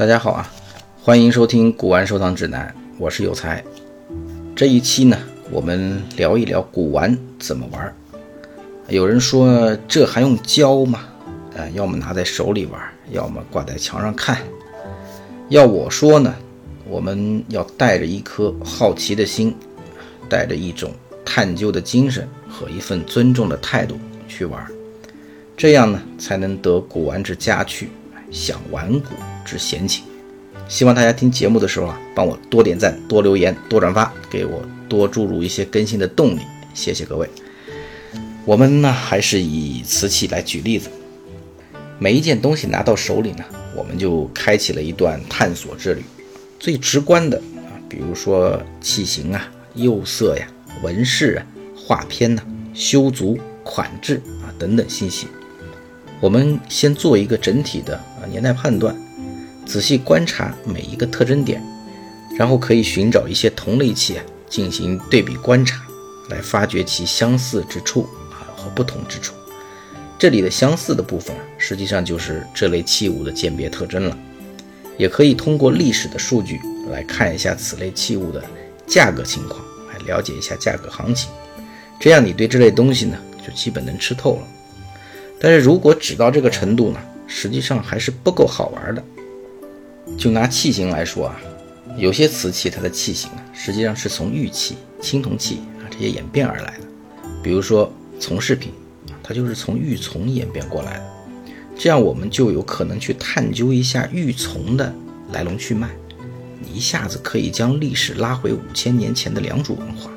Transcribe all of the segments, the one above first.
大家好啊，欢迎收听《古玩收藏指南》，我是有才。这一期呢，我们聊一聊古玩怎么玩。有人说这还用教吗？啊，要么拿在手里玩，要么挂在墙上看。要我说呢，我们要带着一颗好奇的心，带着一种探究的精神和一份尊重的态度去玩，这样呢，才能得古玩之佳趣。享玩古之闲情，希望大家听节目的时候啊，帮我多点赞、多留言、多转发，给我多注入一些更新的动力。谢谢各位。我们呢，还是以瓷器来举例子。每一件东西拿到手里呢，我们就开启了一段探索之旅。最直观的啊，比如说器型啊、釉色呀、纹饰啊、画片呐、修足、款制啊等等信息。我们先做一个整体的啊年代判断，仔细观察每一个特征点，然后可以寻找一些同类器啊进行对比观察，来发掘其相似之处啊和不同之处。这里的相似的部分，实际上就是这类器物的鉴别特征了。也可以通过历史的数据来看一下此类器物的价格情况，来了解一下价格行情。这样你对这类东西呢，就基本能吃透了。但是如果只到这个程度呢，实际上还是不够好玩的。就拿器型来说啊，有些瓷器它的器型啊，实际上是从玉器、青铜器啊这些演变而来的。比如说从饰品，它就是从玉琮演变过来的。这样我们就有可能去探究一下玉琮的来龙去脉，一下子可以将历史拉回五千年前的良渚文化，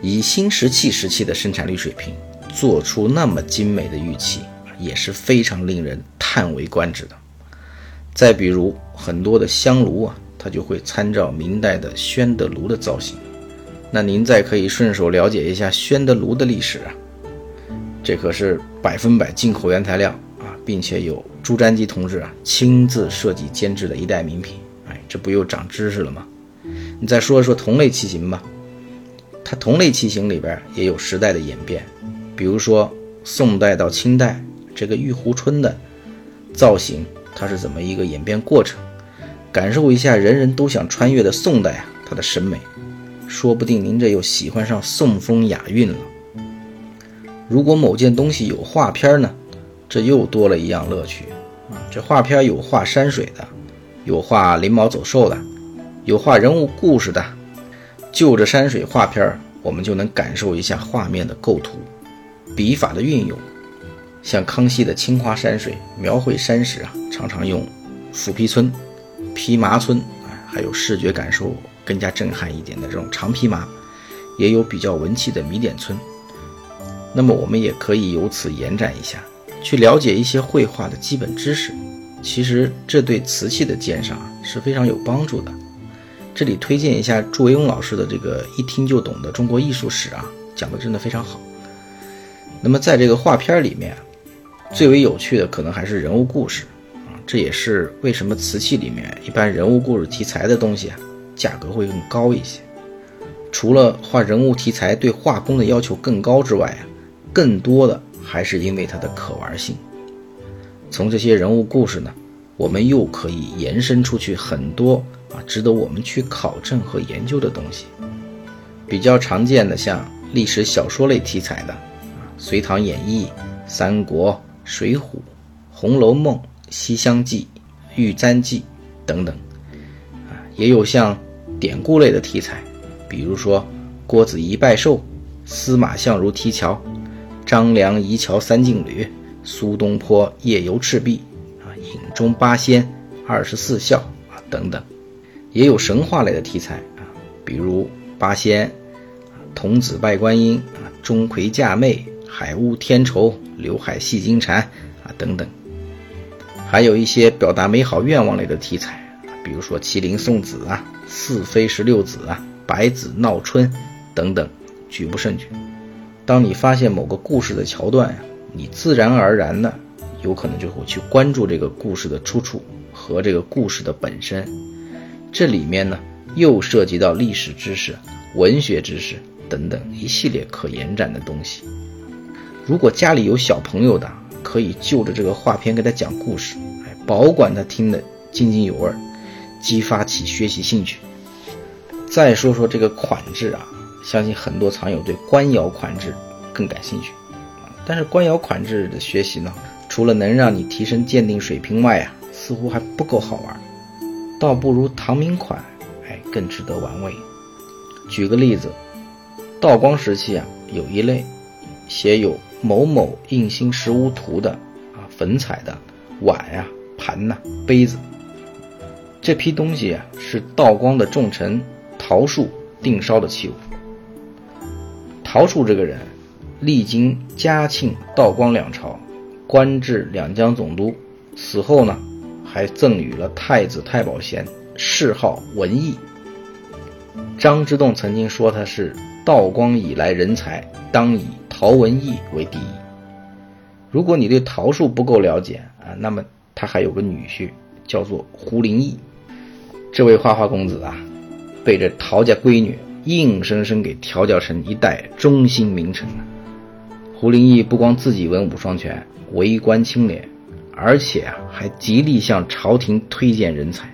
以新石器时期的生产力水平。做出那么精美的玉器，也是非常令人叹为观止的。再比如很多的香炉啊，它就会参照明代的宣德炉的造型。那您再可以顺手了解一下宣德炉的历史啊，这可是百分百进口原材料啊，并且有朱瞻基同志啊亲自设计监制的一代名品。哎，这不又长知识了吗？你再说说同类器型吧，它同类器型里边也有时代的演变。比如说，宋代到清代这个玉壶春的造型，它是怎么一个演变过程？感受一下人人都想穿越的宋代啊，它的审美，说不定您这又喜欢上宋风雅韵了。如果某件东西有画片呢，这又多了一样乐趣啊！这画片有画山水的，有画灵毛走兽的，有画人物故事的。就着山水画片，我们就能感受一下画面的构图。笔法的运用，像康熙的《青花山水》描绘山时啊，常常用斧劈皴、披麻皴啊，还有视觉感受更加震撼一点的这种长披麻，也有比较文气的米点皴。那么我们也可以由此延展一下，去了解一些绘画的基本知识。其实这对瓷器的鉴赏是非常有帮助的。这里推荐一下祝维庸老师的这个一听就懂的中国艺术史啊，讲的真的非常好。那么在这个画片里面，最为有趣的可能还是人物故事啊，这也是为什么瓷器里面一般人物故事题材的东西啊，价格会更高一些。除了画人物题材对画工的要求更高之外啊，更多的还是因为它的可玩性。从这些人物故事呢，我们又可以延伸出去很多啊，值得我们去考证和研究的东西。比较常见的像历史小说类题材的。《隋唐演义》《三国》《水浒》《红楼梦》《西厢记》《玉簪记》等等，啊，也有像典故类的题材，比如说郭子仪拜寿、司马相如题桥、张良移桥三晋履、苏东坡夜游赤壁，啊，饮中八仙、二十四孝啊等等，也有神话类的题材啊，比如八仙、童子拜观音啊，钟馗嫁妹。海雾天愁、刘海戏金蝉啊等等，还有一些表达美好愿望类的题材，比如说麒麟送子啊、四妃十六子啊、百子闹春等等，举不胜举。当你发现某个故事的桥段呀，你自然而然的有可能就会去关注这个故事的出处和这个故事的本身。这里面呢，又涉及到历史知识、文学知识等等一系列可延展的东西。如果家里有小朋友的，可以就着这个画片给他讲故事，哎，保管他听得津津有味，激发起学习兴趣。再说说这个款制啊，相信很多藏友对官窑款制更感兴趣。但是官窑款制的学习呢，除了能让你提升鉴定水平外啊，似乎还不够好玩，倒不如唐明款，哎，更值得玩味。举个例子，道光时期啊，有一类写有某某印星石屋图的啊粉彩的碗呀、盘呐、杯子，这批东西啊是道光的重臣陶树定烧的器物。陶树这个人。历经嘉庆、道光两朝，官至两江总督，死后呢，还赠予了太子太保衔，谥号文义。张之洞曾经说他是道光以来人才，当以陶文义为第一。如果你对陶术不够了解啊，那么他还有个女婿叫做胡林翼，这位花花公子啊，被这陶家闺女硬生生给调教成一代忠心名臣了。胡林翼不光自己文武双全、为官清廉，而且啊还极力向朝廷推荐人才，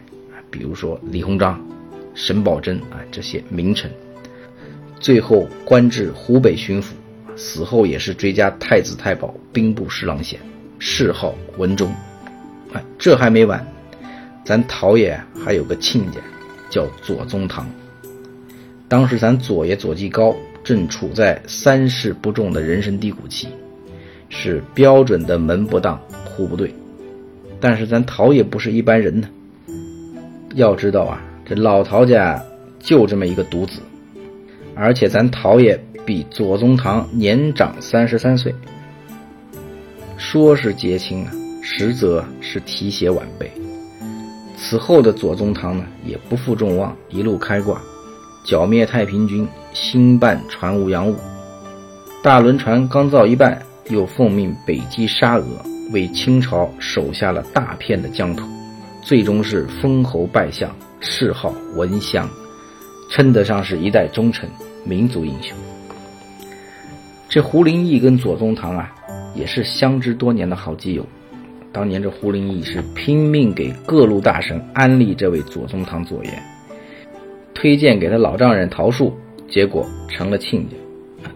比如说李鸿章、沈葆桢啊这些名臣。最后官至湖北巡抚，死后也是追加太子太保、兵部侍郎衔，谥号文忠。哎，这还没完，咱陶爷还有个亲家，叫左宗棠。当时咱左爷左继高。正处在三世不中的人生低谷期，是标准的门不当户不对。但是咱陶也不是一般人呢。要知道啊，这老陶家就这么一个独子，而且咱陶爷比左宗棠年长三十三岁。说是结亲啊，实则是提携晚辈。此后的左宗棠呢，也不负众望，一路开挂。剿灭太平军，兴办船务洋务。大轮船刚造一半，又奉命北击沙俄，为清朝守下了大片的疆土，最终是封侯拜相，谥号文襄，称得上是一代忠臣、民族英雄。这胡林翼跟左宗棠啊，也是相知多年的好基友。当年这胡林翼是拼命给各路大神安利这位左宗棠左爷。推荐给他老丈人陶树，结果成了亲家；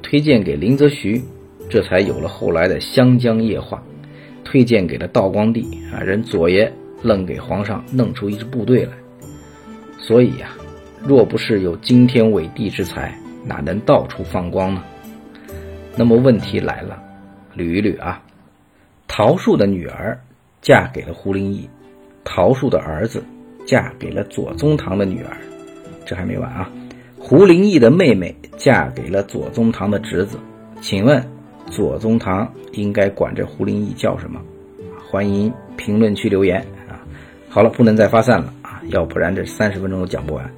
推荐给林则徐，这才有了后来的湘江夜话；推荐给了道光帝，啊，人左爷愣给皇上弄出一支部队来。所以呀，若不是有惊天伟地之才，哪能到处放光呢？那么问题来了，捋一捋啊，陶树的女儿嫁给了胡林翼，陶树的儿子嫁给了左宗棠的女儿。这还没完啊！胡林翼的妹妹嫁给了左宗棠的侄子，请问左宗棠应该管这胡林翼叫什么？欢迎评论区留言啊！好了，不能再发散了啊，要不然这三十分钟都讲不完。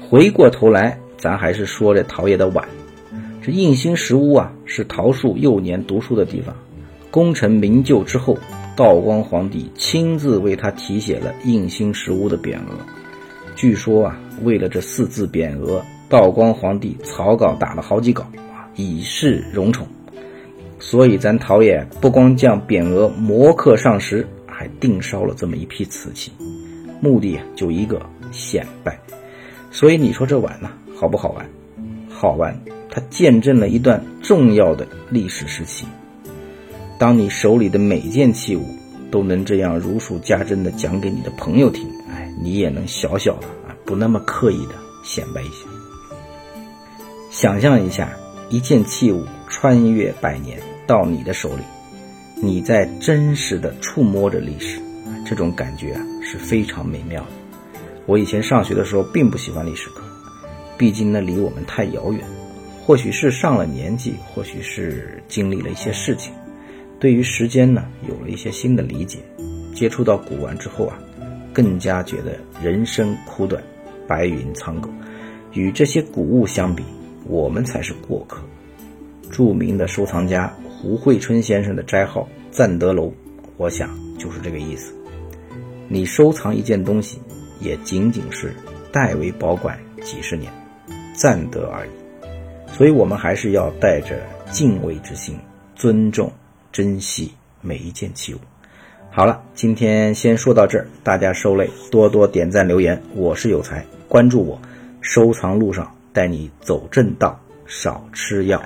回过头来，咱还是说这陶爷的碗。这应兴石屋啊，是陶树幼年读书的地方。功成名就之后，道光皇帝亲自为他题写了应兴石屋的匾额。据说啊，为了这四字匾额，道光皇帝草稿打了好几稿啊，以示荣宠。所以咱陶爷不光将匾额磨刻上石，还定烧了这么一批瓷器，目的就一个显摆。所以你说这碗呢，好不好玩？好玩，它见证了一段重要的历史时期。当你手里的每件器物都能这样如数家珍的讲给你的朋友听。哎你也能小小的啊，不那么刻意的显摆一下。想象一下，一件器物穿越百年到你的手里，你在真实的触摸着历史，这种感觉啊是非常美妙的。我以前上学的时候并不喜欢历史课，毕竟那离我们太遥远。或许是上了年纪，或许是经历了一些事情，对于时间呢有了一些新的理解。接触到古玩之后啊。更加觉得人生苦短，白云苍狗。与这些古物相比，我们才是过客。著名的收藏家胡惠春先生的斋号“赞德楼”，我想就是这个意思。你收藏一件东西，也仅仅是代为保管几十年，赞德而已。所以，我们还是要带着敬畏之心，尊重、珍惜每一件器物。好了，今天先说到这儿，大家受累，多多点赞留言。我是有才，关注我，收藏路上带你走正道，少吃药。